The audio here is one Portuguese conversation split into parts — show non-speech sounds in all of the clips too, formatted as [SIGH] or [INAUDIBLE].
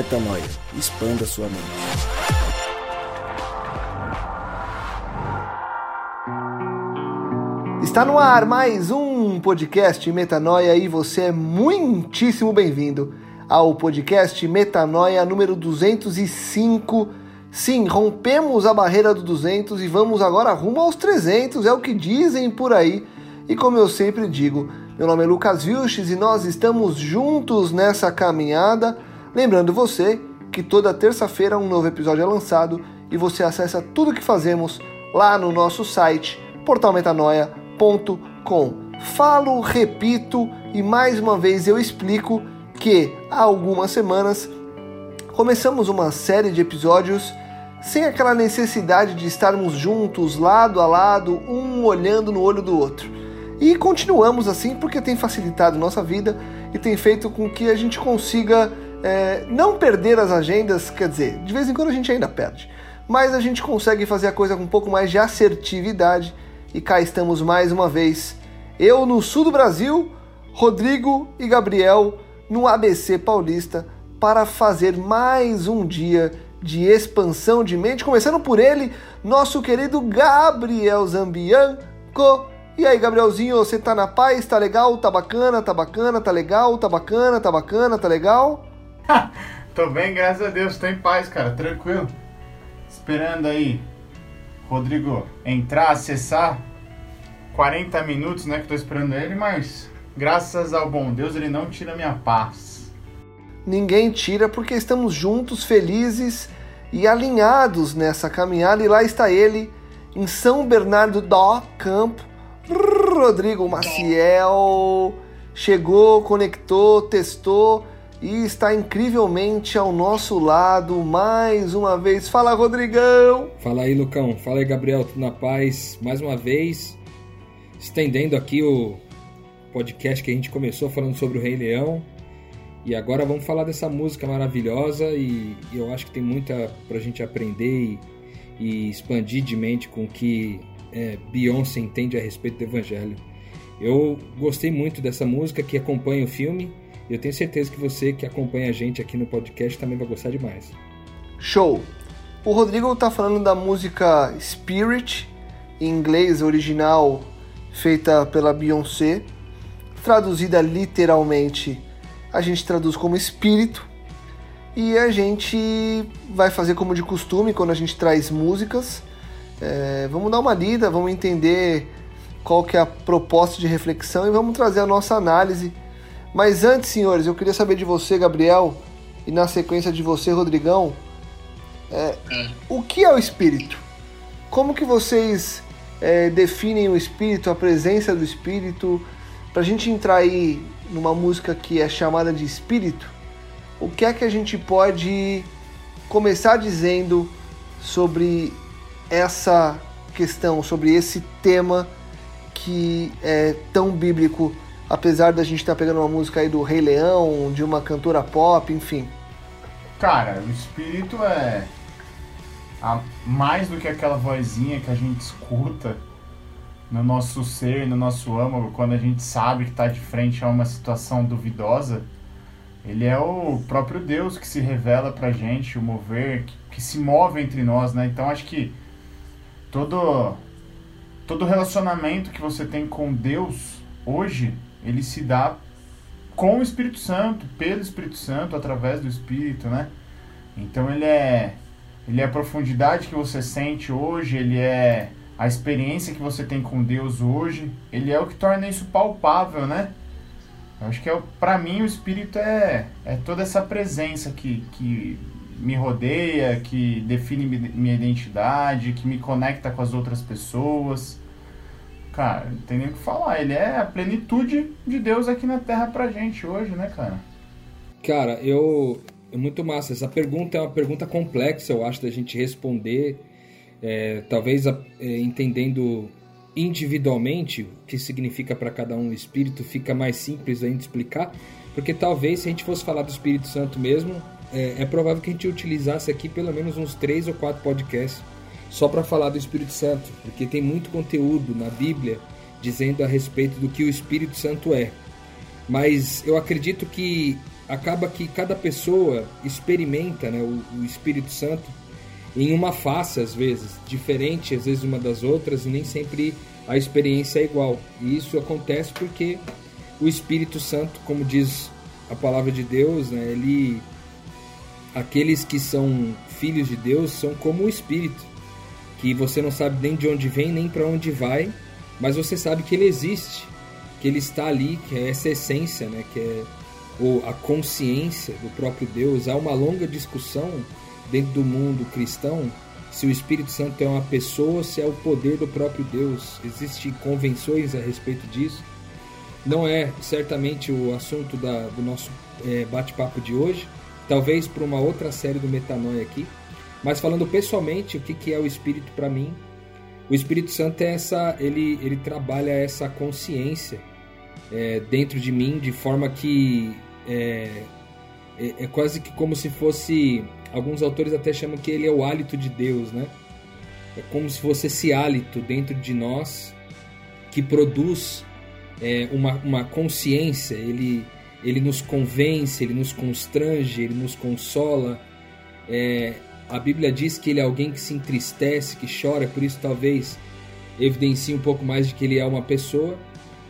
Metanoia. Expanda sua mente. Está no ar mais um podcast Metanoia e você é muitíssimo bem-vindo ao podcast Metanoia número 205. Sim, rompemos a barreira do 200 e vamos agora rumo aos 300, é o que dizem por aí. E como eu sempre digo, meu nome é Lucas Vilches e nós estamos juntos nessa caminhada. Lembrando você que toda terça-feira um novo episódio é lançado e você acessa tudo que fazemos lá no nosso site portalmetanoia.com. Falo, repito e mais uma vez eu explico que há algumas semanas começamos uma série de episódios sem aquela necessidade de estarmos juntos, lado a lado, um olhando no olho do outro. E continuamos assim porque tem facilitado nossa vida e tem feito com que a gente consiga é, não perder as agendas, quer dizer, de vez em quando a gente ainda perde, mas a gente consegue fazer a coisa com um pouco mais de assertividade e cá estamos mais uma vez. Eu no sul do Brasil, Rodrigo e Gabriel no ABC Paulista para fazer mais um dia de expansão de mente, começando por ele, nosso querido Gabriel Zambianco. E aí, Gabrielzinho, você tá na paz? Tá legal? Tá bacana? Tá bacana? Tá legal? Tá bacana? Tá bacana? Tá legal? [LAUGHS] tô bem, graças a Deus, tô em paz, cara, tranquilo. Esperando aí, Rodrigo entrar, acessar. 40 minutos, né, que tô esperando ele, mas graças ao bom Deus ele não tira minha paz. Ninguém tira porque estamos juntos, felizes e alinhados nessa caminhada. E lá está ele, em São Bernardo do Campo, Rodrigo Maciel. Chegou, conectou, testou e está incrivelmente ao nosso lado mais uma vez. Fala, Rodrigão! Fala aí, Lucão. Fala aí, Gabriel. Tudo na paz? Mais uma vez, estendendo aqui o podcast que a gente começou falando sobre o Rei Leão. E agora vamos falar dessa música maravilhosa e, eu acho que tem muita pra gente aprender e, e expandir de mente com o que é, Beyoncé entende a respeito do Evangelho. Eu gostei muito dessa música que acompanha o filme eu tenho certeza que você que acompanha a gente aqui no podcast também vai gostar demais. Show! O Rodrigo está falando da música Spirit, em inglês original, feita pela Beyoncé. Traduzida literalmente, a gente traduz como espírito. E a gente vai fazer como de costume quando a gente traz músicas. É, vamos dar uma lida, vamos entender qual que é a proposta de reflexão e vamos trazer a nossa análise mas antes, senhores, eu queria saber de você, Gabriel, e na sequência de você, Rodrigão, é, é. o que é o espírito? Como que vocês é, definem o espírito, a presença do espírito? Para a gente entrar aí numa música que é chamada de espírito, o que é que a gente pode começar dizendo sobre essa questão, sobre esse tema que é tão bíblico apesar da gente estar tá pegando uma música aí do Rei Leão, de uma cantora pop, enfim. Cara, o espírito é a, mais do que aquela vozinha que a gente escuta no nosso ser, no nosso âmago, quando a gente sabe que está de frente a uma situação duvidosa. Ele é o próprio Deus que se revela pra gente, o mover, que, que se move entre nós, né? Então acho que todo todo relacionamento que você tem com Deus hoje ele se dá com o Espírito Santo, pelo Espírito Santo, através do Espírito, né? Então ele é ele é a profundidade que você sente hoje, ele é a experiência que você tem com Deus hoje, ele é o que torna isso palpável, né? Eu acho que é, para mim o Espírito é, é toda essa presença que, que me rodeia, que define minha identidade, que me conecta com as outras pessoas cara, não tem nem o que falar. Ele é a plenitude de Deus aqui na Terra pra gente hoje, né, cara? Cara, eu. É muito massa. Essa pergunta é uma pergunta complexa, eu acho, da gente responder. É, talvez é, entendendo individualmente o que significa para cada um o Espírito, fica mais simples a gente explicar. Porque talvez, se a gente fosse falar do Espírito Santo mesmo, é, é provável que a gente utilizasse aqui pelo menos uns três ou quatro podcasts só para falar do Espírito Santo, porque tem muito conteúdo na Bíblia dizendo a respeito do que o Espírito Santo é. Mas eu acredito que acaba que cada pessoa experimenta né, o, o Espírito Santo em uma face, às vezes, diferente, às vezes, uma das outras, e nem sempre a experiência é igual. E isso acontece porque o Espírito Santo, como diz a palavra de Deus, né, ele aqueles que são filhos de Deus são como o Espírito, que você não sabe nem de onde vem nem para onde vai, mas você sabe que ele existe, que ele está ali, que é essa essência, né, que é ou a consciência do próprio Deus. Há uma longa discussão dentro do mundo cristão se o Espírito Santo é uma pessoa se é o poder do próprio Deus. Existem convenções a respeito disso. Não é certamente o assunto da, do nosso é, bate-papo de hoje, talvez para uma outra série do Metanoia aqui. Mas falando pessoalmente, o que, que é o Espírito para mim? O Espírito Santo é essa, ele, ele trabalha essa consciência é, dentro de mim de forma que é, é, é, quase que como se fosse alguns autores até chamam que ele é o hálito de Deus, né? É como se fosse esse hálito dentro de nós que produz é, uma, uma consciência. Ele ele nos convence, ele nos constrange, ele nos consola. É, a Bíblia diz que ele é alguém que se entristece, que chora, por isso talvez evidencie um pouco mais de que ele é uma pessoa,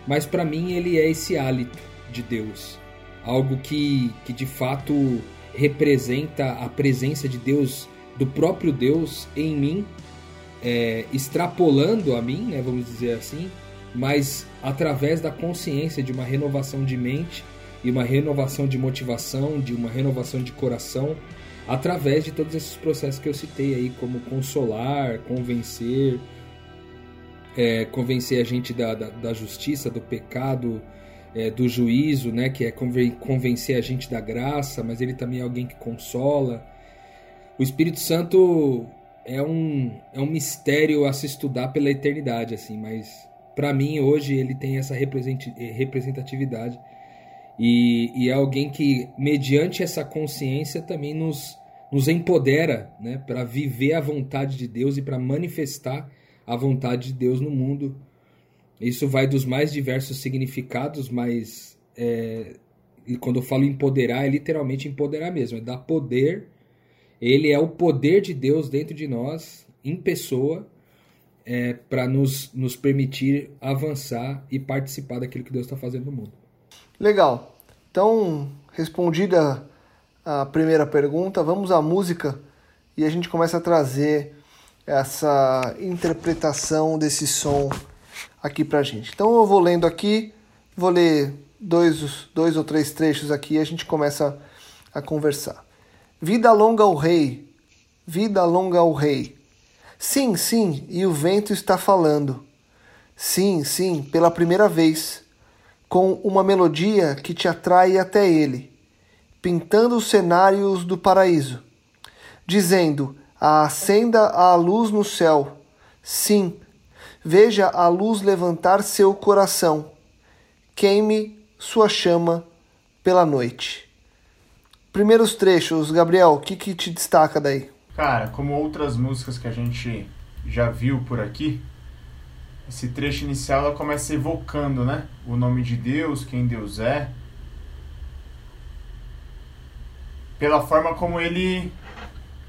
mas para mim ele é esse hálito de Deus, algo que, que de fato representa a presença de Deus, do próprio Deus em mim, é, extrapolando a mim, né, vamos dizer assim, mas através da consciência de uma renovação de mente e uma renovação de motivação, de uma renovação de coração, através de todos esses processos que eu citei aí, como consolar, convencer, é, convencer a gente da, da, da justiça, do pecado, é, do juízo, né, que é convencer a gente da graça, mas ele também é alguém que consola. O Espírito Santo é um, é um mistério a se estudar pela eternidade, assim, mas para mim hoje ele tem essa representatividade e, e, é alguém que, mediante essa consciência, também nos, nos empodera né, para viver a vontade de Deus e para manifestar a vontade de Deus no mundo isso vai dos mais diversos significados, mas é, quando eu falo empoderar, é literalmente empoderar mesmo, é dar poder. Ele é o poder de Deus dentro de nós, em pessoa, é, para nos, nos permitir avançar e participar daquilo que Deus está fazendo no mundo. Legal. Então, respondida a primeira pergunta, vamos à música e a gente começa a trazer essa interpretação desse som aqui para a gente. Então eu vou lendo aqui, vou ler dois, dois ou três trechos aqui e a gente começa a conversar. Vida longa ao rei, vida longa ao rei. Sim, sim, e o vento está falando. Sim, sim, pela primeira vez, com uma melodia que te atrai até ele, pintando os cenários do paraíso, dizendo: acenda a luz no céu. Sim, Veja a luz levantar seu coração. Queime sua chama pela noite. Primeiros trechos, Gabriel, o que, que te destaca daí? Cara, como outras músicas que a gente já viu por aqui, esse trecho inicial ela começa evocando, né? O nome de Deus, quem Deus é. Pela forma como ele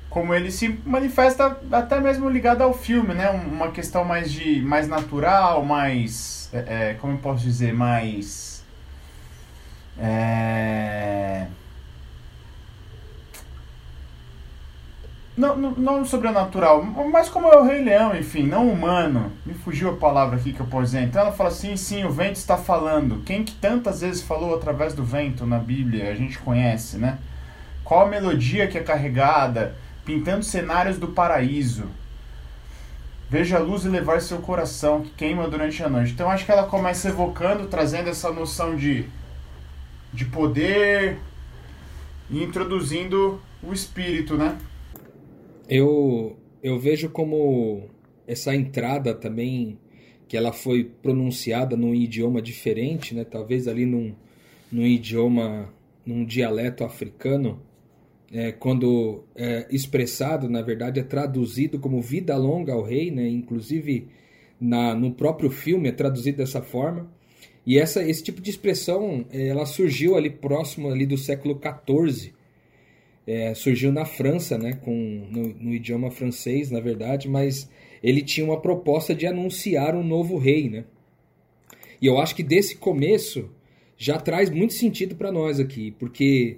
como ele se manifesta até mesmo ligado ao filme, né? Uma questão mais de mais natural, mais é, é, como eu posso dizer, mais é... Não, não, não sobrenatural, mas como é o Rei Leão, enfim, não humano. Me fugiu a palavra aqui que eu posso dizer. Então ela fala assim: sim, o vento está falando. Quem que tantas vezes falou através do vento na Bíblia, a gente conhece, né? Qual a melodia que é carregada? pintando cenários do paraíso. Veja a luz e levar seu coração, que queima durante a noite. Então acho que ela começa evocando, trazendo essa noção de, de poder e introduzindo o espírito, né? Eu, eu vejo como essa entrada também, que ela foi pronunciada num idioma diferente, né? Talvez ali num, num idioma, num dialeto africano, é, quando é, expressado, na verdade, é traduzido como vida longa ao rei, né? inclusive na, no próprio filme é traduzido dessa forma. E essa, esse tipo de expressão, eh, ela surgiu ali próximo ali do século XIV. É, surgiu na França, né, com, no, no, idioma francês, na verdade, mas ele tinha uma proposta de anunciar um novo rei, né? E eu acho que desse começo já traz muito sentido para nós aqui, porque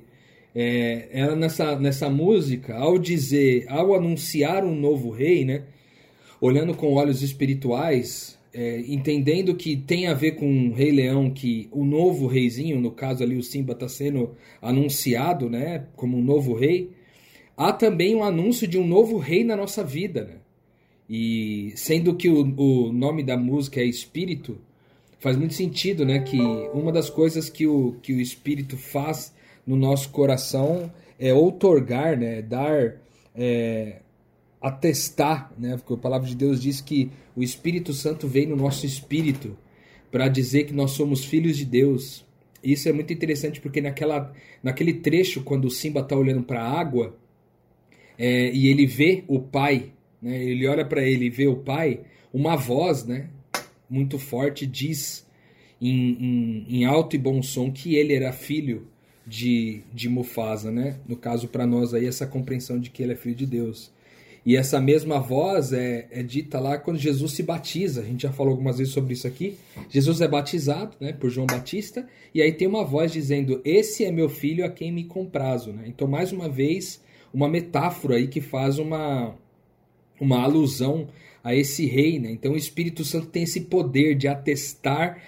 é, ela nessa, nessa música, ao dizer, ao anunciar um novo rei, né, olhando com olhos espirituais, é, entendendo que tem a ver com o Rei Leão, que o novo reizinho, no caso ali o Simba está sendo anunciado, né, como um novo rei, há também um anúncio de um novo rei na nossa vida, né? E sendo que o, o nome da música é Espírito, faz muito sentido, né, que uma das coisas que o, que o Espírito faz no nosso coração é outorgar, né, dar é, atestar, né? Porque a palavra de Deus diz que o Espírito Santo vem no nosso espírito para dizer que nós somos filhos de Deus. Isso é muito interessante porque naquela, naquele trecho, quando o Simba está olhando para a água é, e ele vê o pai, né? ele olha para ele e vê o pai, uma voz né? muito forte diz em, em, em alto e bom som que ele era filho de, de Mufasa. Né? No caso, para nós, aí, essa compreensão de que ele é filho de Deus. E essa mesma voz é, é, dita lá quando Jesus se batiza. A gente já falou algumas vezes sobre isso aqui. Jesus é batizado né, por João Batista, e aí tem uma voz dizendo: Esse é meu filho a quem me comprazo. Né? Então, mais uma vez, uma metáfora aí que faz uma, uma alusão a esse rei. Né? Então, o Espírito Santo tem esse poder de atestar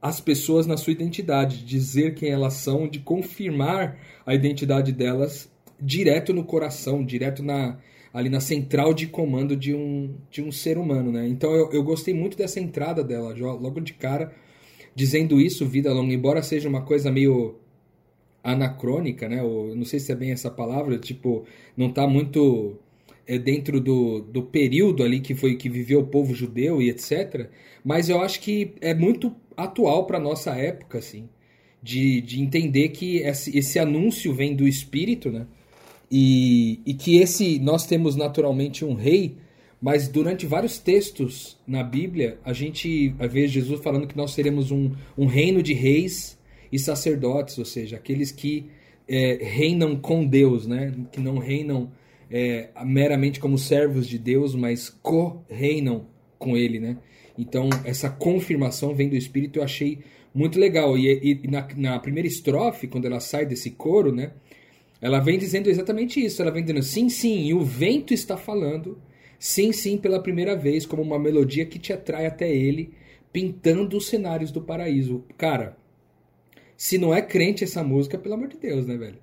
as pessoas na sua identidade, de dizer quem elas são, de confirmar a identidade delas direto no coração, direto na ali na central de comando de um, de um ser humano, né? Então eu, eu gostei muito dessa entrada dela, logo de cara, dizendo isso, vida longa, embora seja uma coisa meio anacrônica, né? Ou, não sei se é bem essa palavra, tipo, não está muito é, dentro do, do período ali que foi que viveu o povo judeu e etc. Mas eu acho que é muito atual para nossa época, assim, de, de entender que esse, esse anúncio vem do Espírito, né? E, e que esse nós temos naturalmente um rei, mas durante vários textos na Bíblia a gente vê Jesus falando que nós seremos um, um reino de reis e sacerdotes, ou seja, aqueles que é, reinam com Deus, né? que não reinam é, meramente como servos de Deus, mas co-reinam com Ele. Né? Então, essa confirmação vem do Espírito, eu achei muito legal. E, e na, na, primeira estrofe, quando ela sai desse coro, né? Ela vem dizendo exatamente isso. Ela vem dizendo sim, sim, e o vento está falando. Sim, sim, pela primeira vez, como uma melodia que te atrai até ele, pintando os cenários do paraíso. Cara, se não é crente essa música, pelo amor de Deus, né, velho?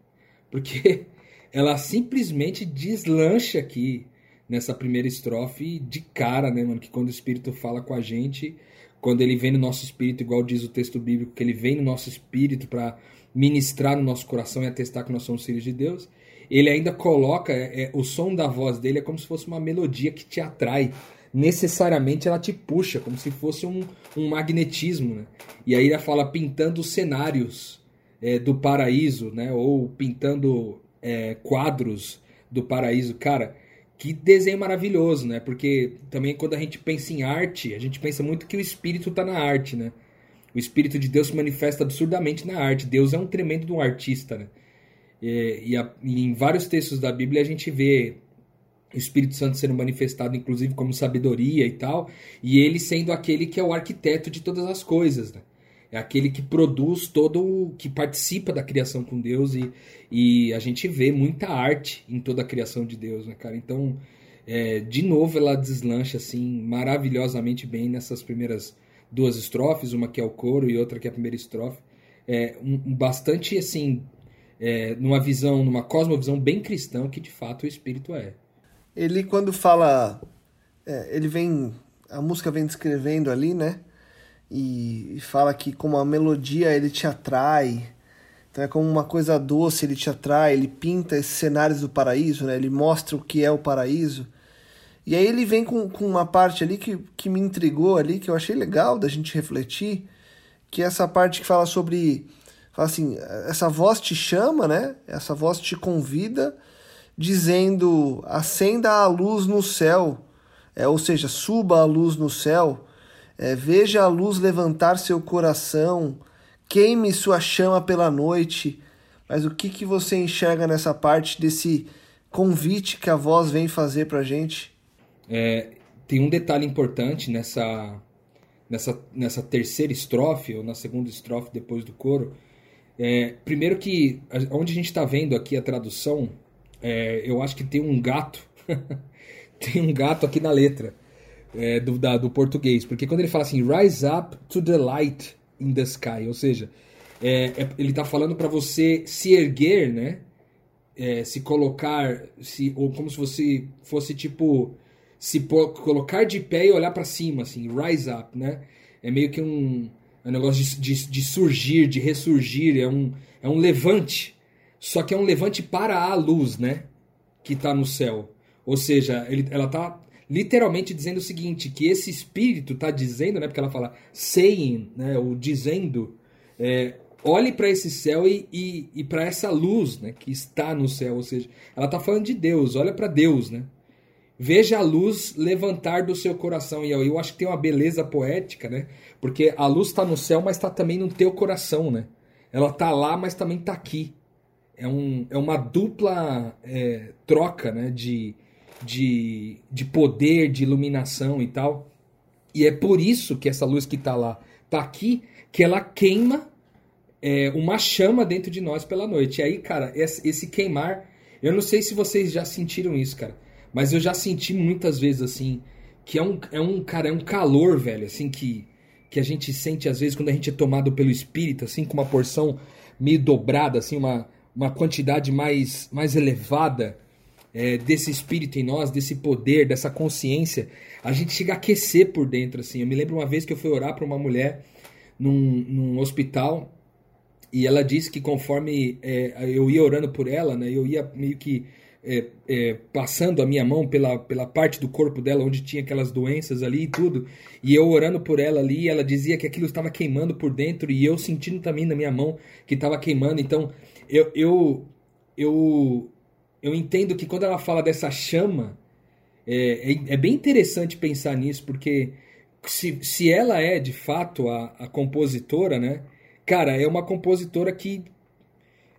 Porque [LAUGHS] ela simplesmente deslancha aqui nessa primeira estrofe de cara, né, mano? Que quando o Espírito fala com a gente, quando ele vem no nosso espírito, igual diz o texto bíblico, que ele vem no nosso espírito para ministrar no nosso coração e atestar que nós somos filhos de Deus, ele ainda coloca é, é, o som da voz dele é como se fosse uma melodia que te atrai. Necessariamente ela te puxa, como se fosse um, um magnetismo. Né? E aí ele fala pintando cenários é, do paraíso, né? ou pintando é, quadros do paraíso. Cara, que desenho maravilhoso, né? Porque também quando a gente pensa em arte, a gente pensa muito que o espírito está na arte, né? O Espírito de Deus se manifesta absurdamente na arte. Deus é um tremendo de um artista, né? E, e, a, e, em vários textos da Bíblia a gente vê o Espírito Santo sendo manifestado, inclusive, como sabedoria e tal, e ele sendo aquele que é o arquiteto de todas as coisas, né? É aquele que produz todo, que participa da criação com Deus e, e a gente vê muita arte em toda a criação de Deus, né, cara? Então, é, de novo, ela deslancha assim maravilhosamente bem nessas primeiras duas estrofes, uma que é o coro e outra que é a primeira estrofe. É um, bastante assim, é, numa visão, numa cosmovisão bem cristã, que de fato o espírito é. Ele quando fala, é, ele vem, a música vem descrevendo ali, né? E, fala que como a melodia ele te atrai, então é como uma coisa doce, ele te atrai, ele pinta esses cenários do paraíso, né? Ele mostra o que é o paraíso. E aí ele vem com, com uma parte ali que, que me intrigou ali, que eu achei legal da gente refletir, que é essa parte que fala sobre, fala assim, essa voz te chama, né? Essa voz te convida, dizendo, acenda a luz no céu, é, ou seja, suba a luz no céu. É, veja a luz levantar seu coração, queime sua chama pela noite. Mas o que, que você enxerga nessa parte desse convite que a voz vem fazer para gente? É, tem um detalhe importante nessa, nessa, nessa terceira estrofe, ou na segunda estrofe depois do coro. É, primeiro que, onde a gente está vendo aqui a tradução, é, eu acho que tem um gato, [LAUGHS] tem um gato aqui na letra é, do, da, do português, porque quando ele fala assim, rise up to the light in the sky, ou seja, é, é, ele está falando para você se erguer, né? É, se colocar, se, ou como se você fosse tipo se colocar de pé e olhar para cima, assim, rise up, né? É meio que um, é um negócio de, de, de, surgir, de ressurgir, é um, é um levante. Só que é um levante para a luz, né? Que está no céu. Ou seja, ele, ela está literalmente dizendo o seguinte, que esse espírito está dizendo, né? Porque ela fala saying, né? Ou dizendo, é, olhe para esse céu e, e, e para essa luz, né? Que está no céu. Ou seja, ela está falando de Deus, olha para Deus, né? Veja a luz levantar do seu coração. E eu, acho que tem uma beleza poética, né? Porque a luz está no céu, mas está também no teu coração, né? Ela está lá, mas também está aqui. É, um, é uma dupla é, troca, né? De, de, de poder, de iluminação e tal. E é por isso que essa luz que está lá, está aqui, que ela queima é, uma chama dentro de nós pela noite. E aí, cara, esse, queimar, eu não sei se vocês já sentiram isso, cara. Mas eu já senti muitas vezes assim que é um, é um cara, é um calor, velho, assim que que a gente sente às vezes quando a gente é tomado pelo espírito, assim com uma porção meio dobrada, assim uma uma quantidade mais mais elevada é, desse espírito em nós, desse poder, dessa consciência, a gente chega a aquecer por dentro, assim. Eu me lembro uma vez que eu fui orar para uma mulher num, num hospital e ela disse que conforme é, eu ia orando por ela, né, eu ia meio que é, é, passando a minha mão pela, pela parte do corpo dela onde tinha aquelas doenças ali e tudo, e eu orando por ela ali, ela dizia que aquilo estava queimando por dentro e eu sentindo também na minha mão que estava queimando. Então eu, eu, eu, eu entendo que quando ela fala dessa chama, é, é, é bem interessante pensar nisso, porque se, se ela é de fato a, a compositora, né? Cara, é uma compositora que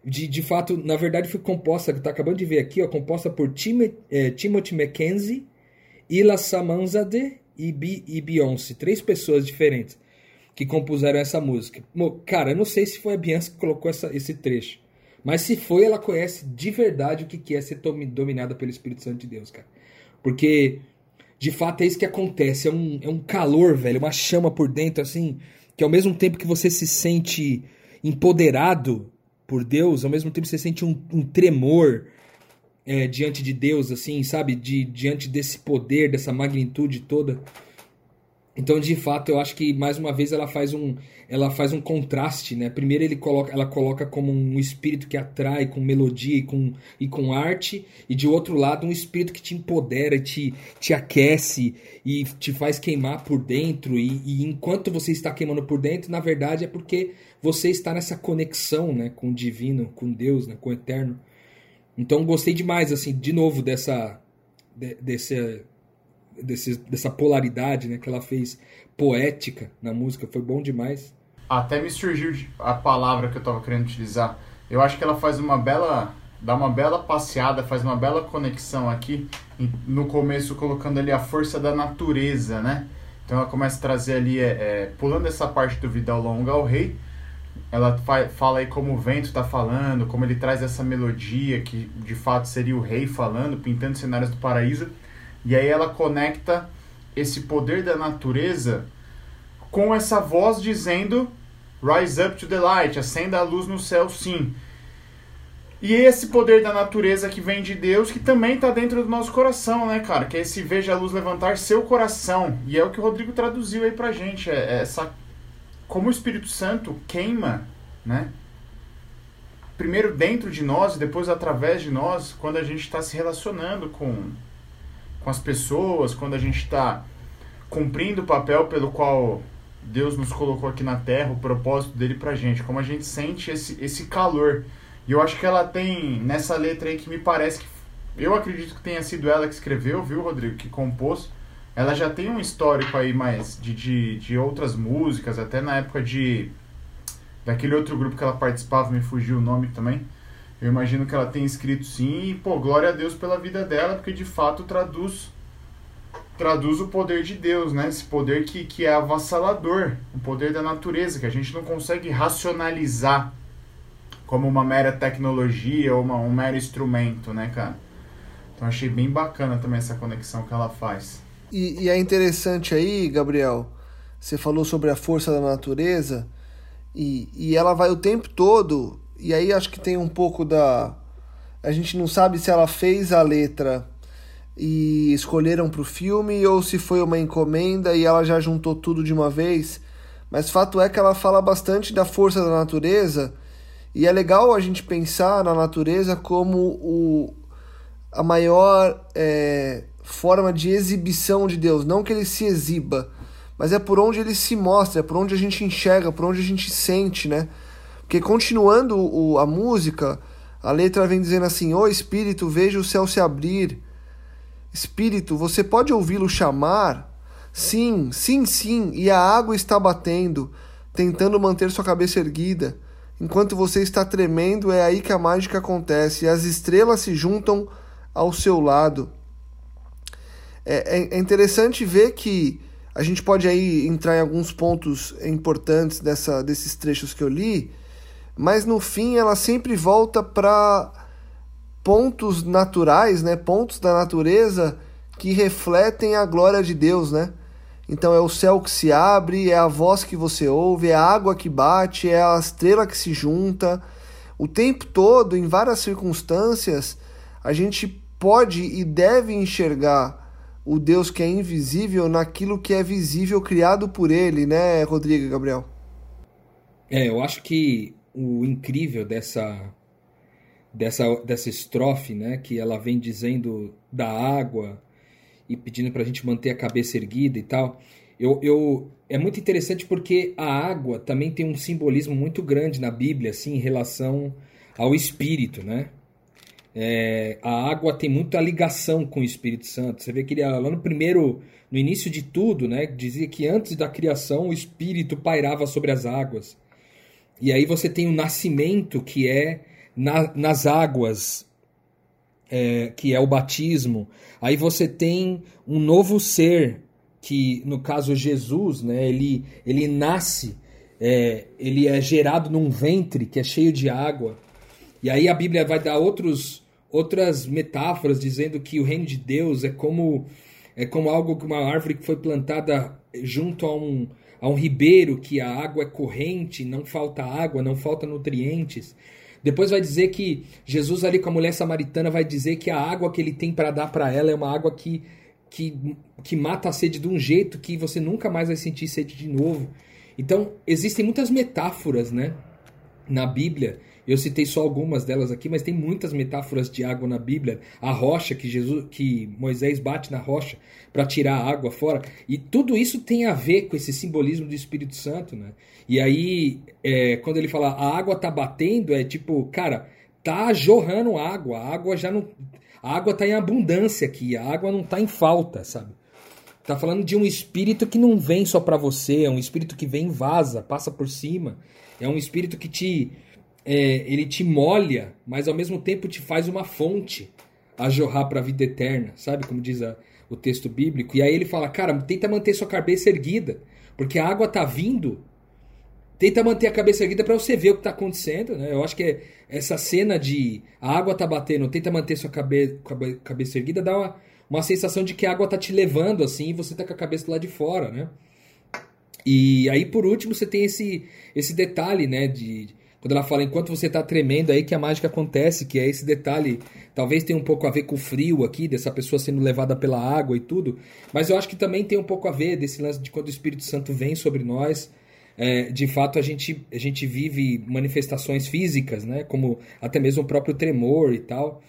de, de fato, na verdade, foi composta, está acabando de ver aqui, ó, composta por Tim, é, Timothy McKenzie, Ila Samanzade e, Bi, e Beyoncé. Três pessoas diferentes que compuseram essa música. Cara, eu não sei se foi a Beyoncé que colocou essa, esse trecho. Mas se foi, ela conhece de verdade o que é ser dominada pelo Espírito Santo de Deus, cara. Porque, de fato, é isso que acontece. É um, é um calor, velho, uma chama por dentro, assim, que ao mesmo tempo que você se sente empoderado por Deus, ao mesmo tempo você sente um, um tremor é, diante de Deus, assim, sabe? De, diante desse poder, dessa magnitude toda. Então, de fato, eu acho que mais uma vez ela faz um, ela faz um contraste, né? Primeiro ele coloca, ela coloca como um espírito que atrai com melodia e com, e com arte, e de outro lado um espírito que te empodera, te, te aquece e te faz queimar por dentro. E, e enquanto você está queimando por dentro, na verdade é porque você está nessa conexão, né, com o divino, com Deus, né, com o eterno. Então gostei demais, assim, de novo dessa, de, desse desse, dessa polaridade né, que ela fez poética na música, foi bom demais. Até me surgiu a palavra que eu estava querendo utilizar. Eu acho que ela faz uma bela, dá uma bela passeada, faz uma bela conexão aqui no começo colocando ali a força da natureza, né? Então ela começa a trazer ali, é, é, pulando essa parte do Vida Longa ao Rei, ela fala aí como o vento está falando, como ele traz essa melodia que de fato seria o rei falando, pintando cenários do paraíso. E aí ela conecta esse poder da natureza com essa voz dizendo Rise up to the light, acenda a luz no céu, sim. E esse poder da natureza que vem de Deus, que também está dentro do nosso coração, né, cara? Que é esse veja a luz levantar seu coração. E é o que o Rodrigo traduziu aí pra gente. É, é essa. Como o Espírito Santo queima, né? Primeiro dentro de nós e depois através de nós, quando a gente está se relacionando com, com as pessoas, quando a gente está cumprindo o papel pelo qual Deus nos colocou aqui na Terra, o propósito dele pra gente, como a gente sente esse, esse calor. E eu acho que ela tem, nessa letra aí que me parece que, eu acredito que tenha sido ela que escreveu, viu, Rodrigo, que compôs, ela já tem um histórico aí mais de, de, de outras músicas, até na época de daquele outro grupo que ela participava, me fugiu o nome também. Eu imagino que ela tem escrito sim, e pô, glória a Deus pela vida dela, porque de fato traduz traduz o poder de Deus, né? Esse poder que, que é avassalador, o poder da natureza, que a gente não consegue racionalizar como uma mera tecnologia ou uma, um mero instrumento, né, cara? Então achei bem bacana também essa conexão que ela faz. E, e é interessante aí, Gabriel, você falou sobre a força da natureza e, e ela vai o tempo todo, e aí acho que tem um pouco da. A gente não sabe se ela fez a letra e escolheram para o filme ou se foi uma encomenda e ela já juntou tudo de uma vez. Mas fato é que ela fala bastante da força da natureza e é legal a gente pensar na natureza como o, a maior é, forma de exibição de Deus. Não que ele se exiba, mas é por onde ele se mostra, é por onde a gente enxerga, por onde a gente sente, né? Porque continuando o, a música, a letra vem dizendo assim: Ô oh, Espírito, veja o céu se abrir Espírito, você pode ouvi-lo chamar? Sim, sim, sim, e a água está batendo, tentando manter sua cabeça erguida. Enquanto você está tremendo, é aí que a mágica acontece, e as estrelas se juntam ao seu lado. É, é, é interessante ver que a gente pode aí entrar em alguns pontos importantes dessa, desses trechos que eu li, mas no fim ela sempre volta para pontos naturais, né, pontos da natureza que refletem a glória de Deus, né? Então é o céu que se abre, é a voz que você ouve, é a água que bate, é a estrela que se junta. O tempo todo, em várias circunstâncias, a gente pode e deve enxergar o Deus que é invisível naquilo que é visível criado por ele, né, Rodrigo Gabriel? É, eu acho que o incrível dessa dessa, dessa estrofe, né, que ela vem dizendo da água e pedindo para a gente manter a cabeça erguida e tal. Eu, eu, é muito interessante porque a água também tem um simbolismo muito grande na Bíblia, assim, em relação ao Espírito, né? É, a água tem muita ligação com o Espírito Santo. Você vê que ele, lá no primeiro, no início de tudo, né, dizia que antes da criação o Espírito pairava sobre as águas. E aí você tem o nascimento que é na, nas águas, é, que é o batismo. Aí você tem um novo ser, que no caso Jesus, né, ele, ele nasce, é, ele é gerado num ventre que é cheio de água. E aí a Bíblia vai dar outros, outras metáforas dizendo que o reino de Deus é como é como algo que uma árvore que foi plantada junto a um, a um ribeiro que a água é corrente, não falta água, não falta nutrientes. Depois vai dizer que Jesus ali com a mulher samaritana vai dizer que a água que ele tem para dar para ela é uma água que, que, que mata a sede de um jeito que você nunca mais vai sentir sede de novo. Então, existem muitas metáforas, né, na Bíblia. Eu citei só algumas delas aqui, mas tem muitas metáforas de água na Bíblia. A rocha que Jesus, que Moisés bate na rocha para tirar a água fora, e tudo isso tem a ver com esse simbolismo do Espírito Santo, né? E aí, é, quando ele fala a água tá batendo, é tipo, cara, tá jorrando água, a água já não. A água tá em abundância aqui, a água não tá em falta, sabe? Tá falando de um espírito que não vem só para você, é um espírito que vem vaza, passa por cima. É um espírito que te. É, ele te molha, mas ao mesmo tempo te faz uma fonte a jorrar para a vida eterna, sabe? Como diz a, o texto bíblico. E aí ele fala, cara, tenta manter sua cabeça erguida, porque a água tá vindo tenta manter a cabeça erguida para você ver o que está acontecendo, né? Eu acho que essa cena de a água tá batendo, tenta manter sua cabe, cabeça erguida, dá uma, uma sensação de que a água tá te levando assim e você tá com a cabeça lá de fora, né? E aí por último você tem esse esse detalhe, né, de quando ela fala enquanto você está tremendo aí que a mágica acontece, que é esse detalhe, talvez tenha um pouco a ver com o frio aqui, dessa pessoa sendo levada pela água e tudo, mas eu acho que também tem um pouco a ver desse lance de quando o Espírito Santo vem sobre nós, é, de fato a gente, a gente vive manifestações físicas, né? como até mesmo o próprio tremor e tal.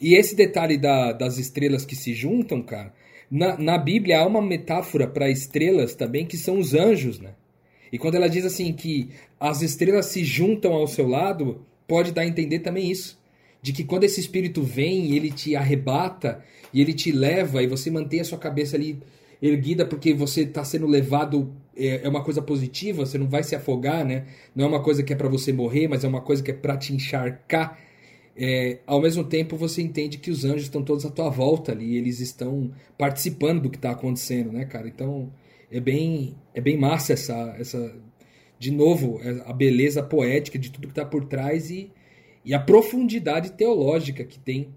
E esse detalhe da, das estrelas que se juntam, cara, na, na Bíblia há uma metáfora para estrelas também que são os anjos, né? E quando ela diz assim que as estrelas se juntam ao seu lado, pode dar a entender também isso. De que quando esse espírito vem ele te arrebata e ele te leva e você mantém a sua cabeça ali erguida porque você está sendo levado é, é uma coisa positiva, você não vai se afogar, né? Não é uma coisa que é para você morrer, mas é uma coisa que é para te encharcar. É, ao mesmo tempo você entende que os anjos estão todos à tua volta ali, eles estão participando do que está acontecendo, né, cara? Então é bem é bem massa essa essa de novo é, a beleza poética de tudo que está por trás e, e a profundidade teológica que tem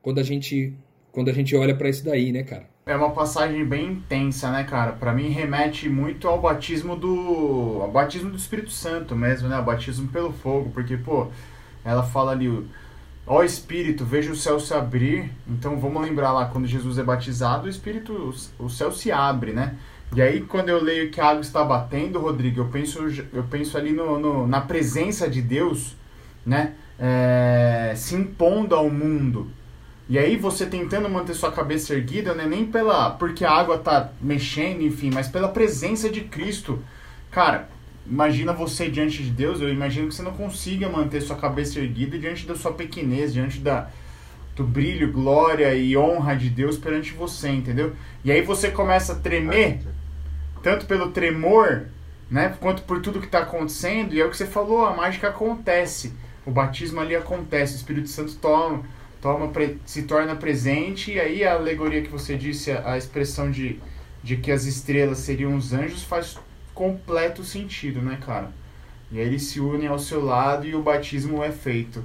quando a gente quando a gente olha para isso daí, né, cara? É uma passagem bem intensa, né, cara? Para mim remete muito ao batismo do ao batismo do Espírito Santo mesmo, né? O batismo pelo fogo, porque pô, ela fala ali ó Espírito, veja o céu se abrir. Então vamos lembrar lá quando Jesus é batizado, o Espírito, o céu se abre, né? E aí quando eu leio que a água está batendo, Rodrigo, eu penso eu penso ali no, no na presença de Deus, né? É, se impondo ao mundo, e aí você tentando manter sua cabeça erguida, né? Nem pela porque a água tá mexendo, enfim, mas pela presença de Cristo. Cara, imagina você diante de Deus, eu imagino que você não consiga manter sua cabeça erguida diante da sua pequenez, diante da do brilho, glória e honra de Deus perante você, entendeu? E aí você começa a tremer, tanto pelo tremor, né, quanto por tudo que está acontecendo, e é o que você falou, a mágica acontece. O batismo ali acontece, o Espírito Santo toma toma, se torna presente, e aí a alegoria que você disse, a, a expressão de, de que as estrelas seriam os anjos, faz completo sentido, né, cara? E aí eles se unem ao seu lado e o batismo é feito.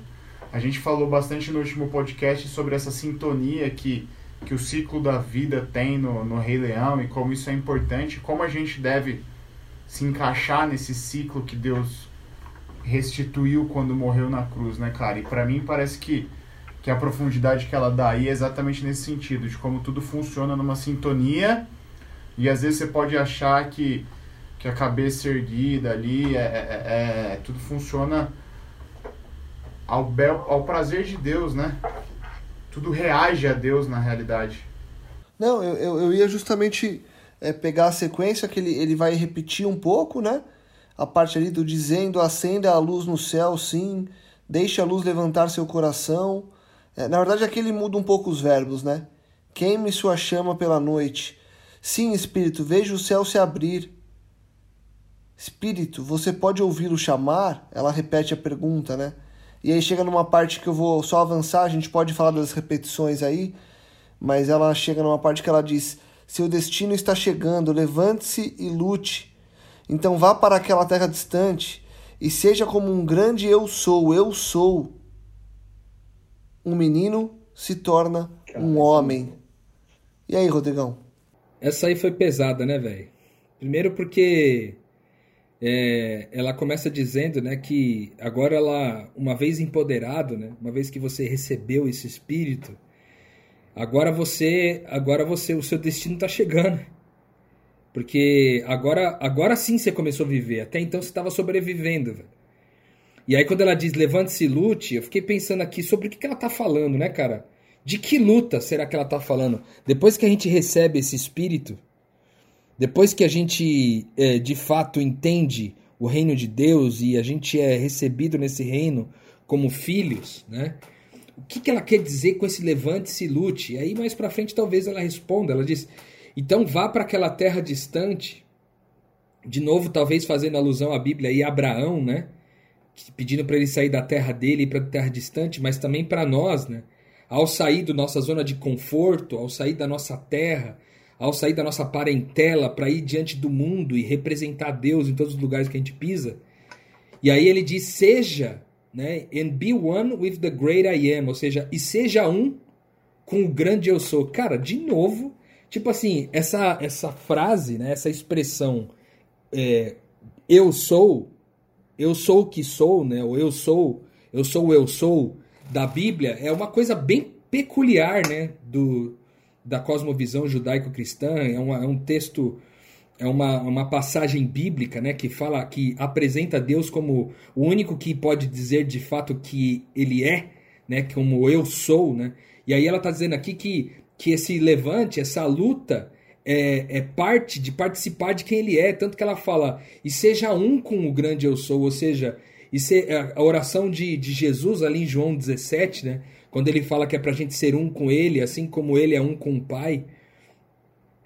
A gente falou bastante no último podcast sobre essa sintonia que, que o ciclo da vida tem no, no Rei Leão e como isso é importante, como a gente deve se encaixar nesse ciclo que Deus restituiu quando morreu na cruz, né, cara? E para mim parece que que a profundidade que ela dá aí é exatamente nesse sentido, de como tudo funciona numa sintonia, e às vezes você pode achar que, que a cabeça erguida ali, é, é, é, é tudo funciona ao, bel, ao prazer de Deus, né? Tudo reage a Deus na realidade. Não, eu, eu, eu ia justamente é, pegar a sequência que ele, ele vai repetir um pouco, né? A parte ali do dizendo, acenda a luz no céu, sim, deixe a luz levantar seu coração, é, na verdade, aqui ele muda um pouco os verbos, né? Queime sua chama pela noite. Sim, Espírito, veja o céu se abrir. Espírito, você pode ouvi-lo chamar? Ela repete a pergunta, né? E aí chega numa parte que eu vou só avançar, a gente pode falar das repetições aí, mas ela chega numa parte que ela diz: Seu destino está chegando, levante-se e lute. Então vá para aquela terra distante e seja como um grande eu sou, eu sou um menino se torna um homem. E aí, Rodrigão? Essa aí foi pesada, né, velho? Primeiro porque é, ela começa dizendo, né, que agora ela, uma vez empoderado, né, uma vez que você recebeu esse espírito, agora você, agora você, o seu destino está chegando. Porque agora, agora sim você começou a viver. Até então você estava sobrevivendo. E aí, quando ela diz levante-se e lute, eu fiquei pensando aqui sobre o que, ela tá falando, né, cara? De que luta será que ela tá falando? Depois que a gente recebe esse espírito, depois que a gente é, de fato entende o reino de Deus e a gente é recebido nesse reino como filhos, né? O que, que ela quer dizer com esse levante-se e lute? E aí, mais pra frente, talvez ela responda. Ela diz: então vá para aquela terra distante. De novo, talvez fazendo alusão à Bíblia e Abraão, né? pedindo para ele sair da terra dele e para terra distante, mas também para nós, né? Ao sair da nossa zona de conforto, ao sair da nossa terra, ao sair da nossa parentela para ir diante do mundo e representar Deus em todos os lugares que a gente pisa. E aí ele diz: seja, né? And be one with the great I am, ou seja, e seja um com o grande eu sou. Cara, de novo, tipo assim, essa essa frase, né? Essa expressão, é, eu sou eu sou o que sou, né? Ou eu sou, eu sou o eu sou da Bíblia é uma coisa bem peculiar, né? Do, da cosmovisão judaico-cristã. É, é um texto, é uma, uma passagem bíblica, né? Que fala, que apresenta Deus como o único que pode dizer de fato que Ele é, né? Como eu sou, né? E aí ela está dizendo aqui que, que esse levante, essa luta é, é, parte de participar de quem ele é, tanto que ela fala, e seja um com o grande eu sou, ou seja, e se, a oração de, de Jesus ali em João 17, né, quando ele fala que é para a gente ser um com ele, assim como ele é um com o Pai,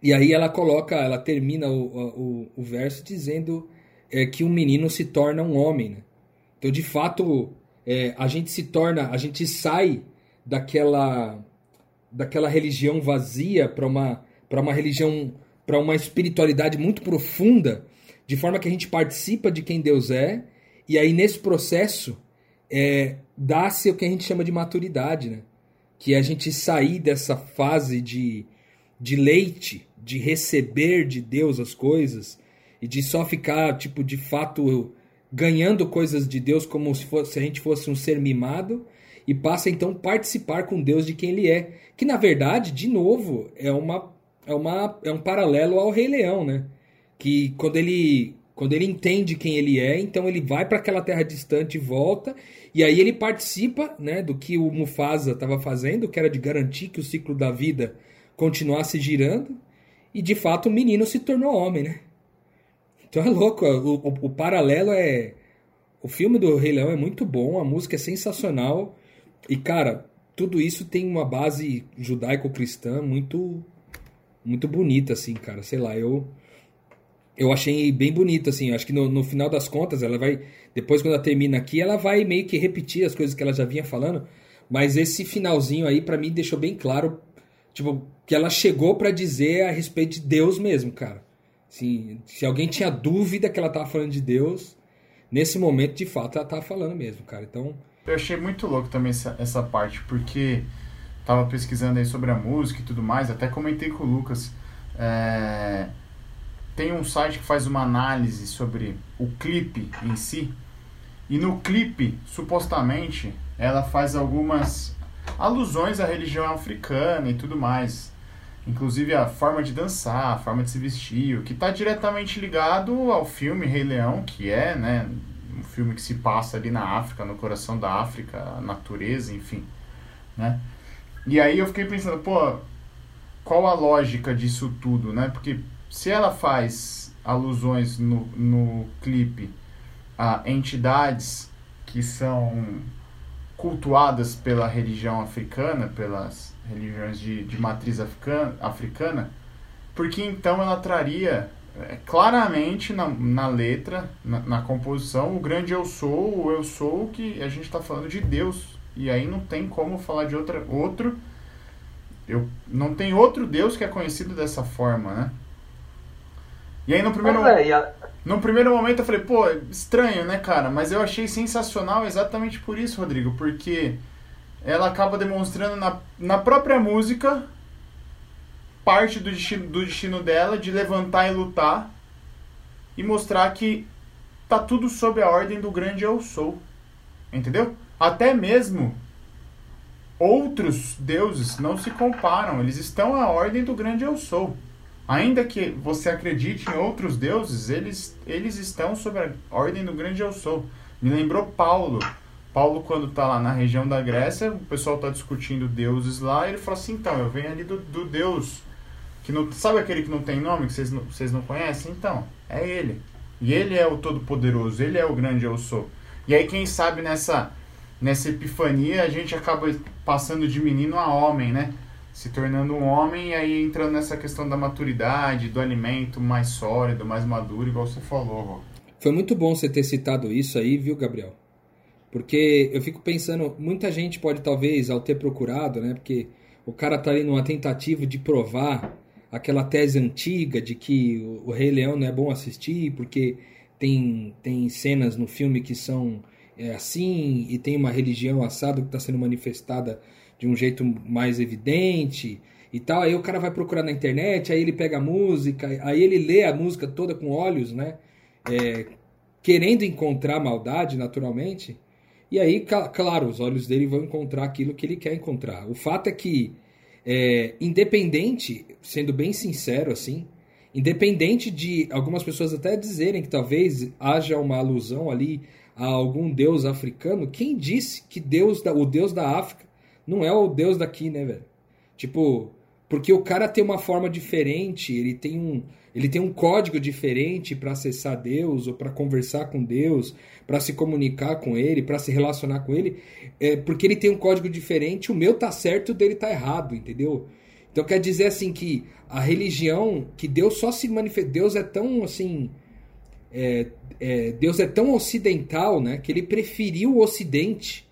E aí ela coloca, ela termina o, o, o verso dizendo é, que um menino se torna um homem. Né? Então, de fato, é, a gente se torna, a gente sai daquela, daquela religião vazia para uma, para uma religião, para uma espiritualidade muito profunda, de forma que a gente participa de quem Deus é, e aí nesse processo é, dá-se o que a gente chama de maturidade, né? que é a gente sair dessa fase de, de leite de receber de Deus as coisas e de só ficar, tipo, de fato ganhando coisas de Deus como se, fosse, se a gente fosse um ser mimado e passa então participar com Deus de quem ele é. Que na verdade, de novo, é uma é uma é um paralelo ao Rei Leão, né? Que quando ele quando ele entende quem ele é, então ele vai para aquela terra distante e volta, e aí ele participa, né, do que o Mufasa estava fazendo, que era de garantir que o ciclo da vida continuasse girando. E de fato o menino se tornou homem, né? Então é louco, o, o, o paralelo é. O filme do Rei Leão é muito bom, a música é sensacional. E, cara, tudo isso tem uma base judaico-cristã muito muito bonita, assim, cara. Sei lá, eu eu achei bem bonito, assim. Acho que no, no final das contas, ela vai. Depois, quando ela termina aqui, ela vai meio que repetir as coisas que ela já vinha falando. Mas esse finalzinho aí, para mim, deixou bem claro Tipo, que ela chegou para dizer a respeito de Deus mesmo, cara. Assim, se alguém tinha dúvida que ela tava falando de Deus, nesse momento, de fato, ela tava falando mesmo, cara. Então. Eu achei muito louco também essa, essa parte, porque tava pesquisando aí sobre a música e tudo mais, até comentei com o Lucas. É... Tem um site que faz uma análise sobre o clipe em si. E no clipe, supostamente, ela faz algumas alusões à religião africana e tudo mais. Inclusive a forma de dançar, a forma de se vestir, o que está diretamente ligado ao filme Rei Leão, que é né, um filme que se passa ali na África, no coração da África, a natureza, enfim. Né? E aí eu fiquei pensando, pô, qual a lógica disso tudo, né? Porque se ela faz alusões no, no clipe a entidades que são cultuadas pela religião africana, pelas religiões de, de matriz africana, africana, porque então ela traria é, claramente na, na letra, na, na, composição, o grande eu sou, o eu sou, que a gente está falando de Deus. E aí não tem como falar de outra, outro. Eu, não tem outro Deus que é conhecido dessa forma, né? E aí no primeiro. é, a... No primeiro momento eu falei, pô, estranho, né, cara? Mas eu achei sensacional exatamente por isso, Rodrigo, porque ela acaba demonstrando na, na própria música parte do destino, do destino dela de levantar e lutar e mostrar que tá tudo sob a ordem do grande eu sou. Entendeu? Até mesmo outros deuses não se comparam, eles estão à ordem do grande eu sou. Ainda que você acredite em outros deuses, eles, eles estão sob a ordem do grande eu sou. Me lembrou Paulo. Paulo, quando está lá na região da Grécia, o pessoal está discutindo deuses lá, e ele fala assim, então, eu venho ali do, do Deus, que não, sabe aquele que não tem nome, que vocês não, vocês não conhecem? Então, é ele. E ele é o Todo-Poderoso, ele é o grande eu sou. E aí, quem sabe nessa, nessa epifania, a gente acaba passando de menino a homem, né? Se tornando um homem e aí entrando nessa questão da maturidade, do alimento mais sólido, mais maduro, igual você falou, Rô. Foi muito bom você ter citado isso aí, viu, Gabriel? Porque eu fico pensando, muita gente pode talvez, ao ter procurado, né? Porque o cara tá ali numa tentativa de provar aquela tese antiga de que o Rei Leão não é bom assistir porque tem, tem cenas no filme que são é, assim e tem uma religião assada que está sendo manifestada de um jeito mais evidente e tal. Aí o cara vai procurar na internet, aí ele pega a música, aí ele lê a música toda com olhos, né? É, querendo encontrar maldade, naturalmente. E aí, claro, os olhos dele vão encontrar aquilo que ele quer encontrar. O fato é que, é, independente, sendo bem sincero assim, independente de algumas pessoas até dizerem que talvez haja uma alusão ali a algum deus africano, quem disse que Deus, o deus da África não é o Deus daqui, né, velho? Tipo, porque o cara tem uma forma diferente, ele tem um, ele tem um código diferente para acessar Deus ou para conversar com Deus, para se comunicar com ele, para se relacionar com ele, é, porque ele tem um código diferente, o meu tá certo, o dele tá errado, entendeu? Então quer dizer assim que a religião, que Deus só se manifesta, Deus é tão assim, é, é, Deus é tão ocidental, né, que ele preferiu o Ocidente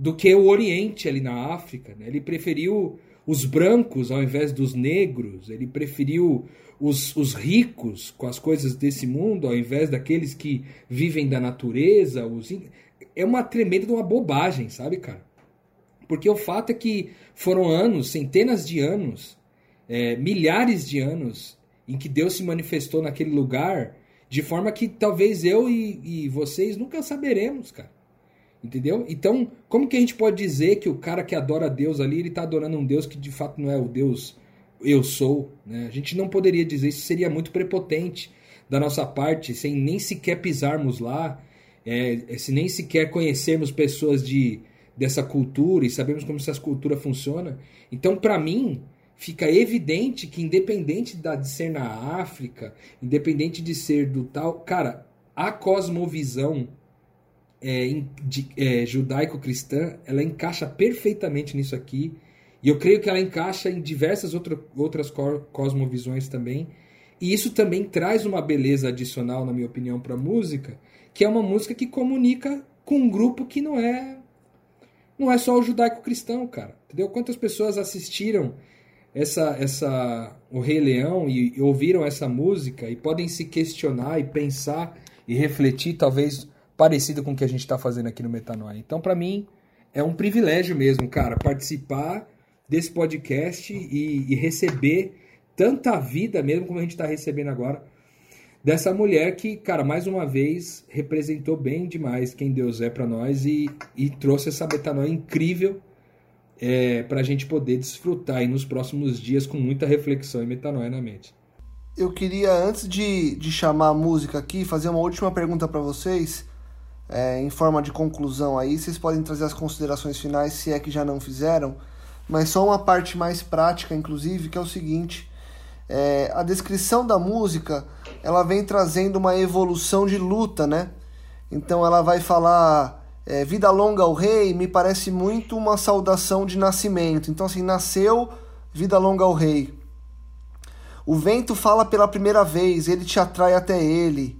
do que o Oriente ali na África. Né? Ele preferiu os brancos ao invés dos negros, ele preferiu os, os ricos com as coisas desse mundo ao invés daqueles que vivem da natureza. Os... É uma tremenda de uma bobagem, sabe, cara? Porque o fato é que foram anos, centenas de anos, é, milhares de anos, em que Deus se manifestou naquele lugar, de forma que talvez eu e, e vocês nunca saberemos, cara. Entendeu? Então, como que a gente pode dizer que o cara que adora Deus ali, ele está adorando um Deus que de fato não é o Deus eu sou? Né? A gente não poderia dizer isso, seria muito prepotente da nossa parte, sem nem sequer pisarmos lá, é, se nem sequer conhecermos pessoas de, dessa cultura e sabemos como essa cultura funciona. Então, para mim, fica evidente que independente de ser na África, independente de ser do tal, cara, a cosmovisão é, é, judaico-cristã, ela encaixa perfeitamente nisso aqui. E eu creio que ela encaixa em diversas outra, outras cosmovisões também. E isso também traz uma beleza adicional, na minha opinião, para a música, que é uma música que comunica com um grupo que não é não é só o judaico-cristão, cara. Entendeu? Quantas pessoas assistiram essa essa o Rei Leão e, e ouviram essa música e podem se questionar e pensar e refletir talvez parecido com o que a gente está fazendo aqui no Metanoia. Então, para mim, é um privilégio mesmo, cara, participar desse podcast e, e receber tanta vida, mesmo como a gente está recebendo agora, dessa mulher que, cara, mais uma vez representou bem demais quem Deus é para nós e, e, trouxe essa metanoia incrível é, para a gente poder desfrutar aí nos próximos dias com muita reflexão e metanoia na mente. Eu queria, antes de, de chamar a música aqui, fazer uma última pergunta para vocês é, em forma de conclusão aí, vocês podem trazer as considerações finais se é que já não fizeram, mas só uma parte mais prática, inclusive, que é o seguinte: é, a descrição da música ela vem trazendo uma evolução de luta, né? Então ela vai falar é, vida longa ao rei, me parece muito uma saudação de nascimento. Então assim, nasceu, vida longa ao rei. O vento fala pela primeira vez, ele te atrai até ele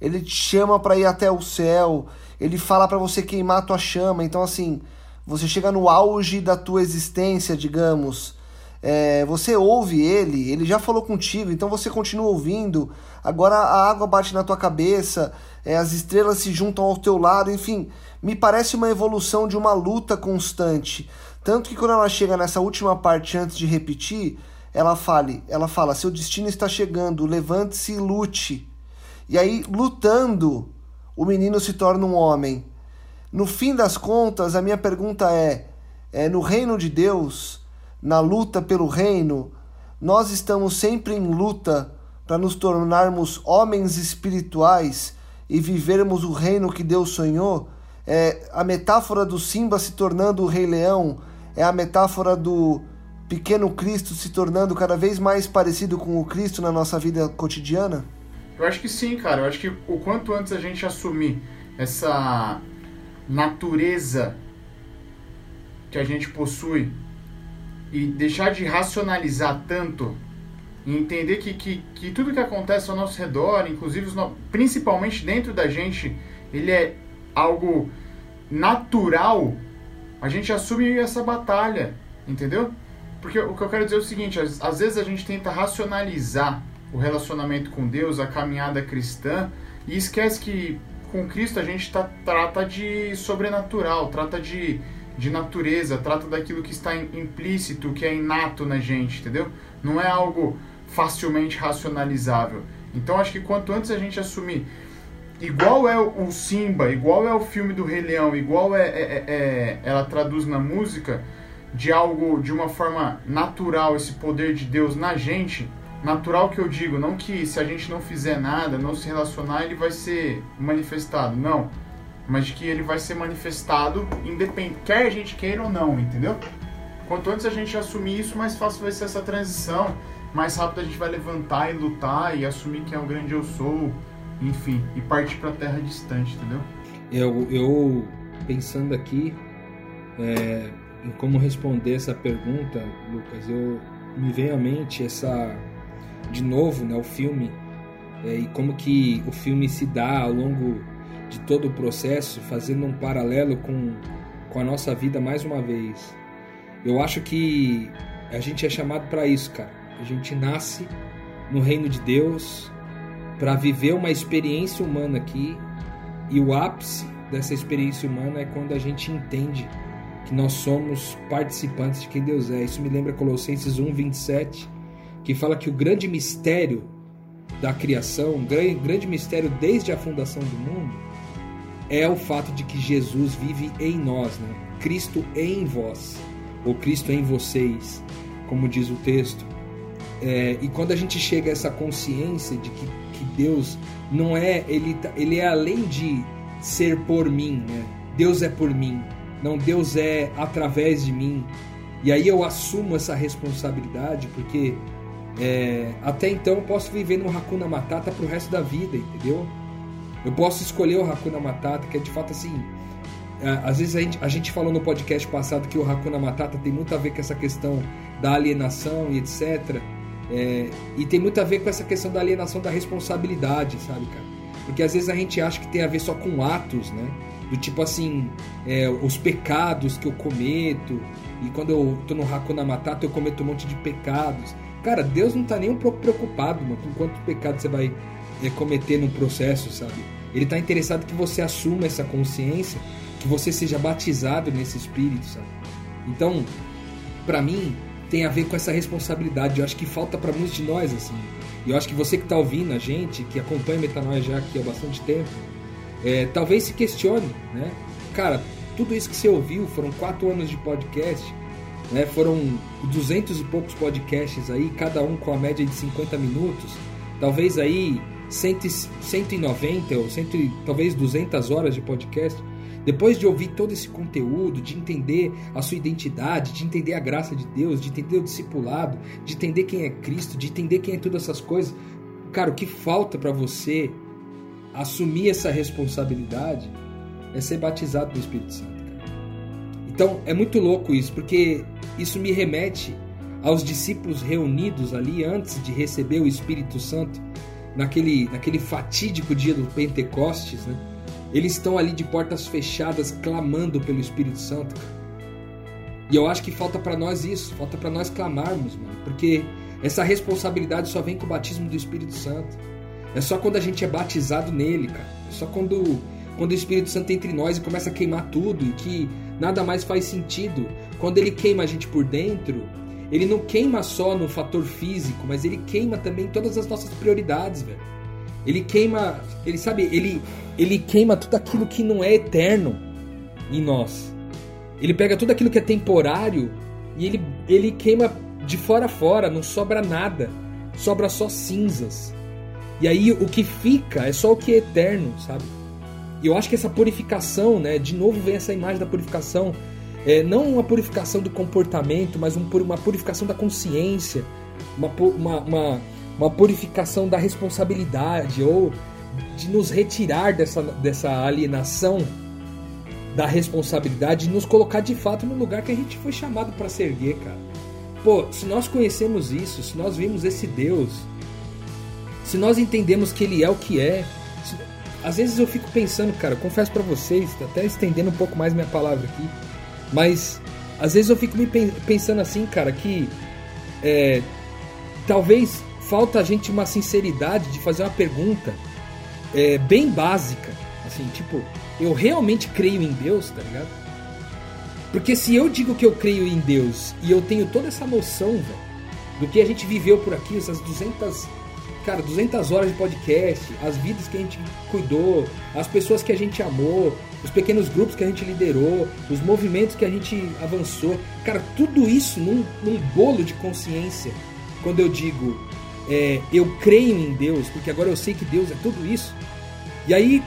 ele te chama para ir até o céu, ele fala para você queimar a tua chama. Então, assim, você chega no auge da tua existência, digamos. É, você ouve ele, ele já falou contigo, então você continua ouvindo. Agora a água bate na tua cabeça, é, as estrelas se juntam ao teu lado, enfim, me parece uma evolução de uma luta constante. Tanto que quando ela chega nessa última parte antes de repetir, ela fale, ela fala: "Seu destino está chegando, levante-se e lute". E aí, lutando, o menino se torna um homem. No fim das contas, a minha pergunta é: é no reino de Deus, na luta pelo reino, nós estamos sempre em luta para nos tornarmos homens espirituais e vivermos o reino que Deus sonhou? É, a metáfora do Simba se tornando o Rei Leão é a metáfora do pequeno Cristo se tornando cada vez mais parecido com o Cristo na nossa vida cotidiana? Eu acho que sim, cara. Eu acho que o quanto antes a gente assumir essa natureza que a gente possui e deixar de racionalizar tanto e entender que, que, que tudo que acontece ao nosso redor, inclusive principalmente dentro da gente, ele é algo natural, a gente assume essa batalha, entendeu? Porque o que eu quero dizer é o seguinte, às, às vezes a gente tenta racionalizar o relacionamento com Deus, a caminhada cristã, e esquece que com Cristo a gente tá, trata de sobrenatural, trata de, de natureza, trata daquilo que está implícito, que é inato na gente, entendeu? Não é algo facilmente racionalizável. Então acho que quanto antes a gente assumir igual é o Simba, igual é o filme do Rei Leão, igual é, é, é, é ela traduz na música de algo de uma forma natural esse poder de Deus na gente, natural que eu digo, não que se a gente não fizer nada, não se relacionar, ele vai ser manifestado, não. Mas de que ele vai ser manifestado independente, quer a gente queira ou não, entendeu? Quanto antes a gente assumir isso, mais fácil vai ser essa transição, mais rápido a gente vai levantar e lutar e assumir que é o grande eu sou, enfim, e partir para terra distante, entendeu? Eu, eu pensando aqui, é, em como responder essa pergunta, Lucas, eu me veio à mente essa de novo, né, o filme é, e como que o filme se dá ao longo de todo o processo, fazendo um paralelo com, com a nossa vida mais uma vez. Eu acho que a gente é chamado para isso, cara. A gente nasce no reino de Deus para viver uma experiência humana aqui e o ápice dessa experiência humana é quando a gente entende que nós somos participantes de quem Deus é. Isso me lembra Colossenses 1:27, que fala que o grande mistério da criação, um grande mistério desde a fundação do mundo, é o fato de que Jesus vive em nós, né? Cristo em vós, ou Cristo em vocês, como diz o texto. É, e quando a gente chega a essa consciência de que, que Deus não é, ele, tá, ele é além de ser por mim, né? Deus é por mim, não Deus é através de mim. E aí eu assumo essa responsabilidade porque é, até então eu posso viver no Hakuna Matata pro resto da vida, entendeu? Eu posso escolher o Hakuna Matata, que é de fato assim. É, às vezes a gente, a gente falou no podcast passado que o Hakuna Matata tem muito a ver com essa questão da alienação e etc. É, e tem muito a ver com essa questão da alienação da responsabilidade, sabe, cara? Porque às vezes a gente acha que tem a ver só com atos, né? Do tipo assim, é, os pecados que eu cometo, e quando eu tô no Hakuna Matata eu cometo um monte de pecados. Cara, Deus não tá nem um pouco preocupado, mano, com quanto pecado você vai é, cometer no processo, sabe? Ele tá interessado que você assuma essa consciência, que você seja batizado nesse espírito, sabe? Então, para mim, tem a ver com essa responsabilidade. Eu acho que falta para muitos de nós, assim. E eu acho que você que tá ouvindo a gente, que acompanha Metanoia já aqui há bastante tempo, é, talvez se questione, né? Cara, tudo isso que você ouviu, foram quatro anos de podcast, né? Foram duzentos e poucos podcasts aí, cada um com a média de 50 minutos. Talvez aí 100, 190 ou 100, talvez 200 horas de podcast. Depois de ouvir todo esse conteúdo, de entender a sua identidade, de entender a graça de Deus, de entender o discipulado, de entender quem é Cristo, de entender quem é todas essas coisas, cara, o que falta para você assumir essa responsabilidade é ser batizado no Espírito Santo. Então é muito louco isso, porque isso me remete aos discípulos reunidos ali antes de receber o Espírito Santo, naquele, naquele fatídico dia do Pentecostes, né? Eles estão ali de portas fechadas clamando pelo Espírito Santo. E eu acho que falta para nós isso, falta para nós clamarmos, mano, porque essa responsabilidade só vem com o batismo do Espírito Santo. É só quando a gente é batizado nele, cara. É só quando, quando o Espírito Santo entra em nós e começa a queimar tudo e que nada mais faz sentido. Quando ele queima a gente por dentro, ele não queima só no fator físico, mas ele queima também todas as nossas prioridades, velho. Ele queima, ele sabe, ele ele queima tudo aquilo que não é eterno em nós. Ele pega tudo aquilo que é temporário e ele ele queima de fora a fora, não sobra nada. Sobra só cinzas. E aí o que fica é só o que é eterno, sabe? E eu acho que essa purificação, né? De novo vem essa imagem da purificação. É, não uma purificação do comportamento, mas um, uma purificação da consciência, uma, uma, uma, uma purificação da responsabilidade, ou de nos retirar dessa, dessa alienação da responsabilidade e nos colocar de fato no lugar que a gente foi chamado para servir, cara. Pô, se nós conhecemos isso, se nós vimos esse Deus, se nós entendemos que ele é o que é. Às vezes eu fico pensando, cara, confesso para vocês, até estendendo um pouco mais minha palavra aqui, mas às vezes eu fico me pensando assim, cara, que é, talvez falta a gente uma sinceridade de fazer uma pergunta é, bem básica, assim, tipo, eu realmente creio em Deus, tá ligado? Porque se eu digo que eu creio em Deus e eu tenho toda essa noção, velho, do que a gente viveu por aqui, essas 200 cara, 200 horas de podcast, as vidas que a gente cuidou, as pessoas que a gente amou, os pequenos grupos que a gente liderou, os movimentos que a gente avançou. Cara, tudo isso num, num bolo de consciência. Quando eu digo é, eu creio em Deus, porque agora eu sei que Deus é tudo isso. E aí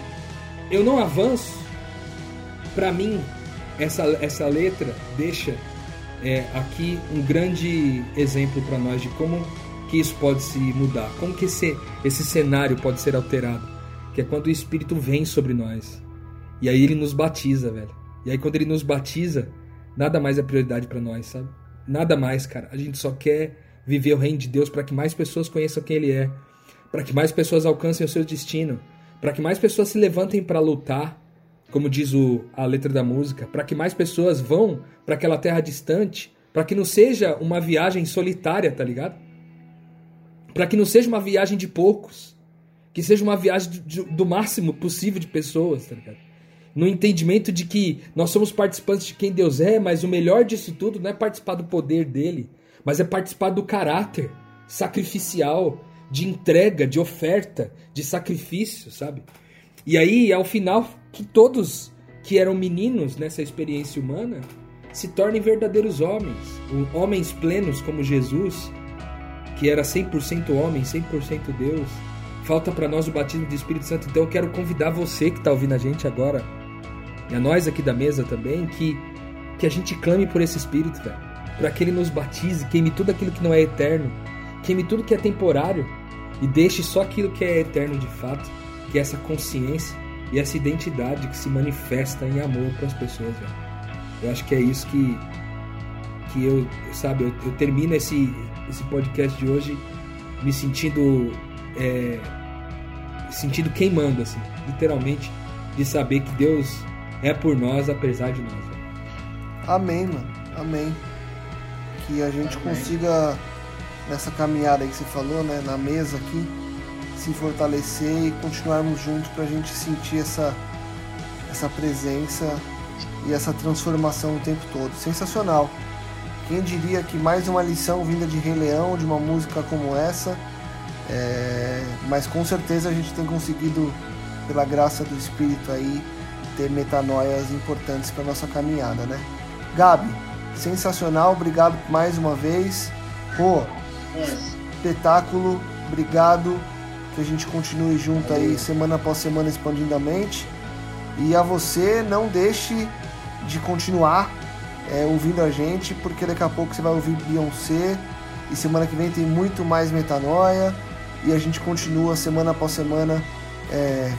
eu não avanço. Para mim, essa, essa letra deixa é, aqui um grande exemplo para nós de como que isso pode se mudar? Como que esse, esse cenário pode ser alterado? Que é quando o Espírito vem sobre nós. E aí ele nos batiza, velho. E aí quando ele nos batiza, nada mais é prioridade para nós, sabe? Nada mais, cara. A gente só quer viver o reino de Deus para que mais pessoas conheçam quem Ele é, para que mais pessoas alcancem o seu destino, para que mais pessoas se levantem para lutar, como diz o, a letra da música, para que mais pessoas vão para aquela terra distante, para que não seja uma viagem solitária, tá ligado? Para que não seja uma viagem de poucos, que seja uma viagem do, do máximo possível de pessoas, tá ligado? No entendimento de que nós somos participantes de quem Deus é, mas o melhor disso tudo não é participar do poder dele, mas é participar do caráter sacrificial, de entrega, de oferta, de sacrifício, sabe? E aí, ao final, que todos que eram meninos nessa experiência humana se tornem verdadeiros homens, homens plenos como Jesus, que era 100% homem, 100% Deus. Falta para nós o batismo do Espírito Santo, então eu quero convidar você que está ouvindo a gente agora, e a nós aqui da mesa também, que, que a gente clame por esse Espírito, para que Ele nos batize, queime tudo aquilo que não é eterno, queime tudo que é temporário e deixe só aquilo que é eterno de fato, que é essa consciência e essa identidade que se manifesta em amor para as pessoas. Eu acho que é isso que, que eu, sabe, eu, eu termino esse, esse podcast de hoje me sentindo, é, sentindo queimando, assim, literalmente, de saber que Deus é por nós apesar de nós. Velho. Amém, mano. Amém que a gente consiga, nessa caminhada aí que você falou, né, na mesa aqui, se fortalecer e continuarmos juntos para a gente sentir essa, essa presença e essa transformação o tempo todo. Sensacional! Quem diria que mais uma lição vinda de Rei Leão, de uma música como essa, é... mas com certeza a gente tem conseguido, pela graça do Espírito aí, ter metanoias importantes para nossa caminhada, né? Gabi, sensacional, obrigado mais uma vez. Pô, espetáculo, obrigado. Que a gente continue junto aí semana após semana expandindo a mente. E a você, não deixe de continuar é, ouvindo a gente, porque daqui a pouco você vai ouvir Beyoncé. E semana que vem tem muito mais metanoia. E a gente continua semana após semana é,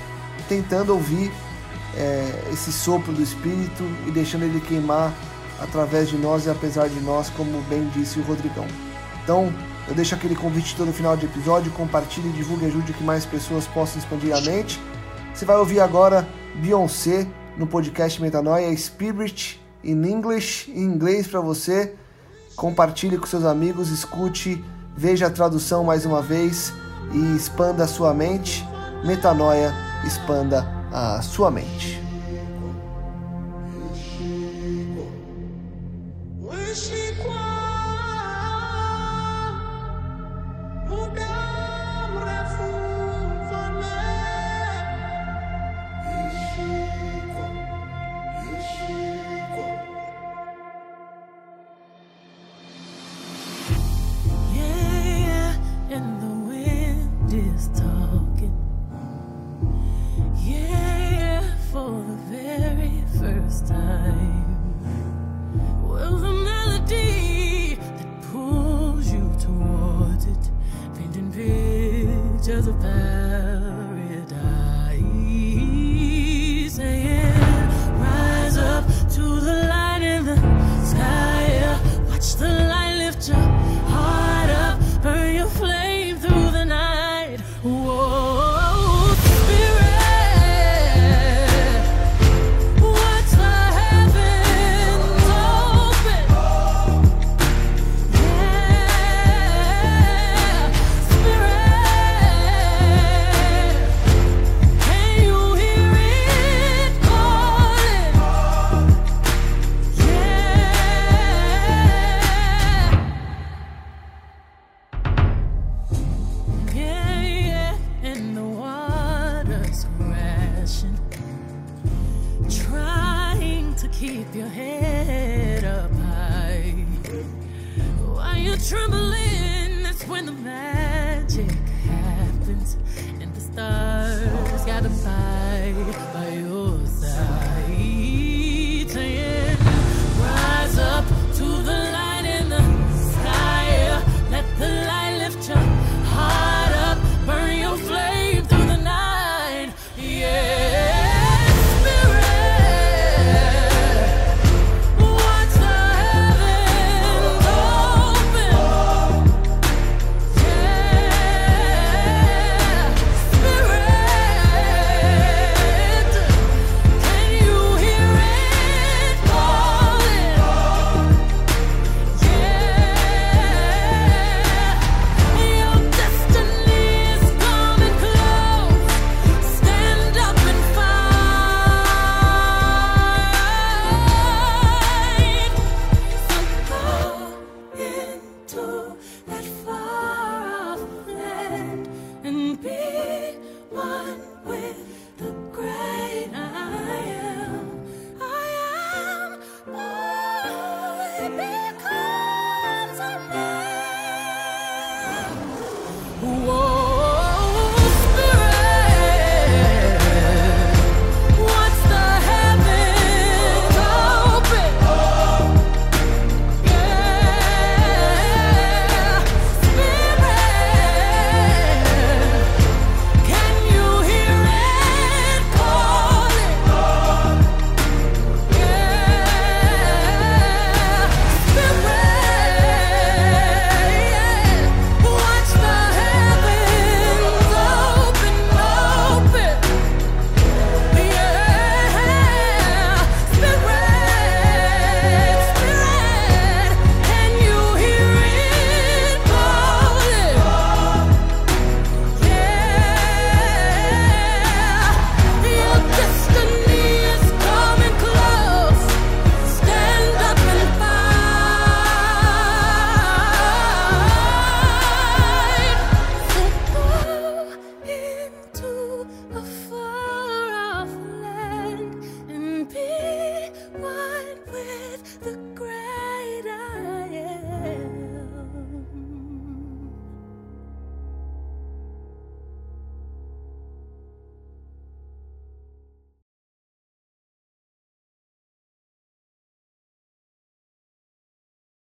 tentando ouvir é, esse sopro do Espírito e deixando ele queimar através de nós e apesar de nós, como bem disse o Rodrigão. Então, eu deixo aquele convite todo final de episódio, compartilhe, divulgue, ajude que mais pessoas possam expandir a mente. Você vai ouvir agora Beyoncé no podcast Metanoia Spirit in English, em inglês para você. Compartilhe com seus amigos, escute, veja a tradução mais uma vez e expanda a sua mente. Metanoia, expanda a sua mente.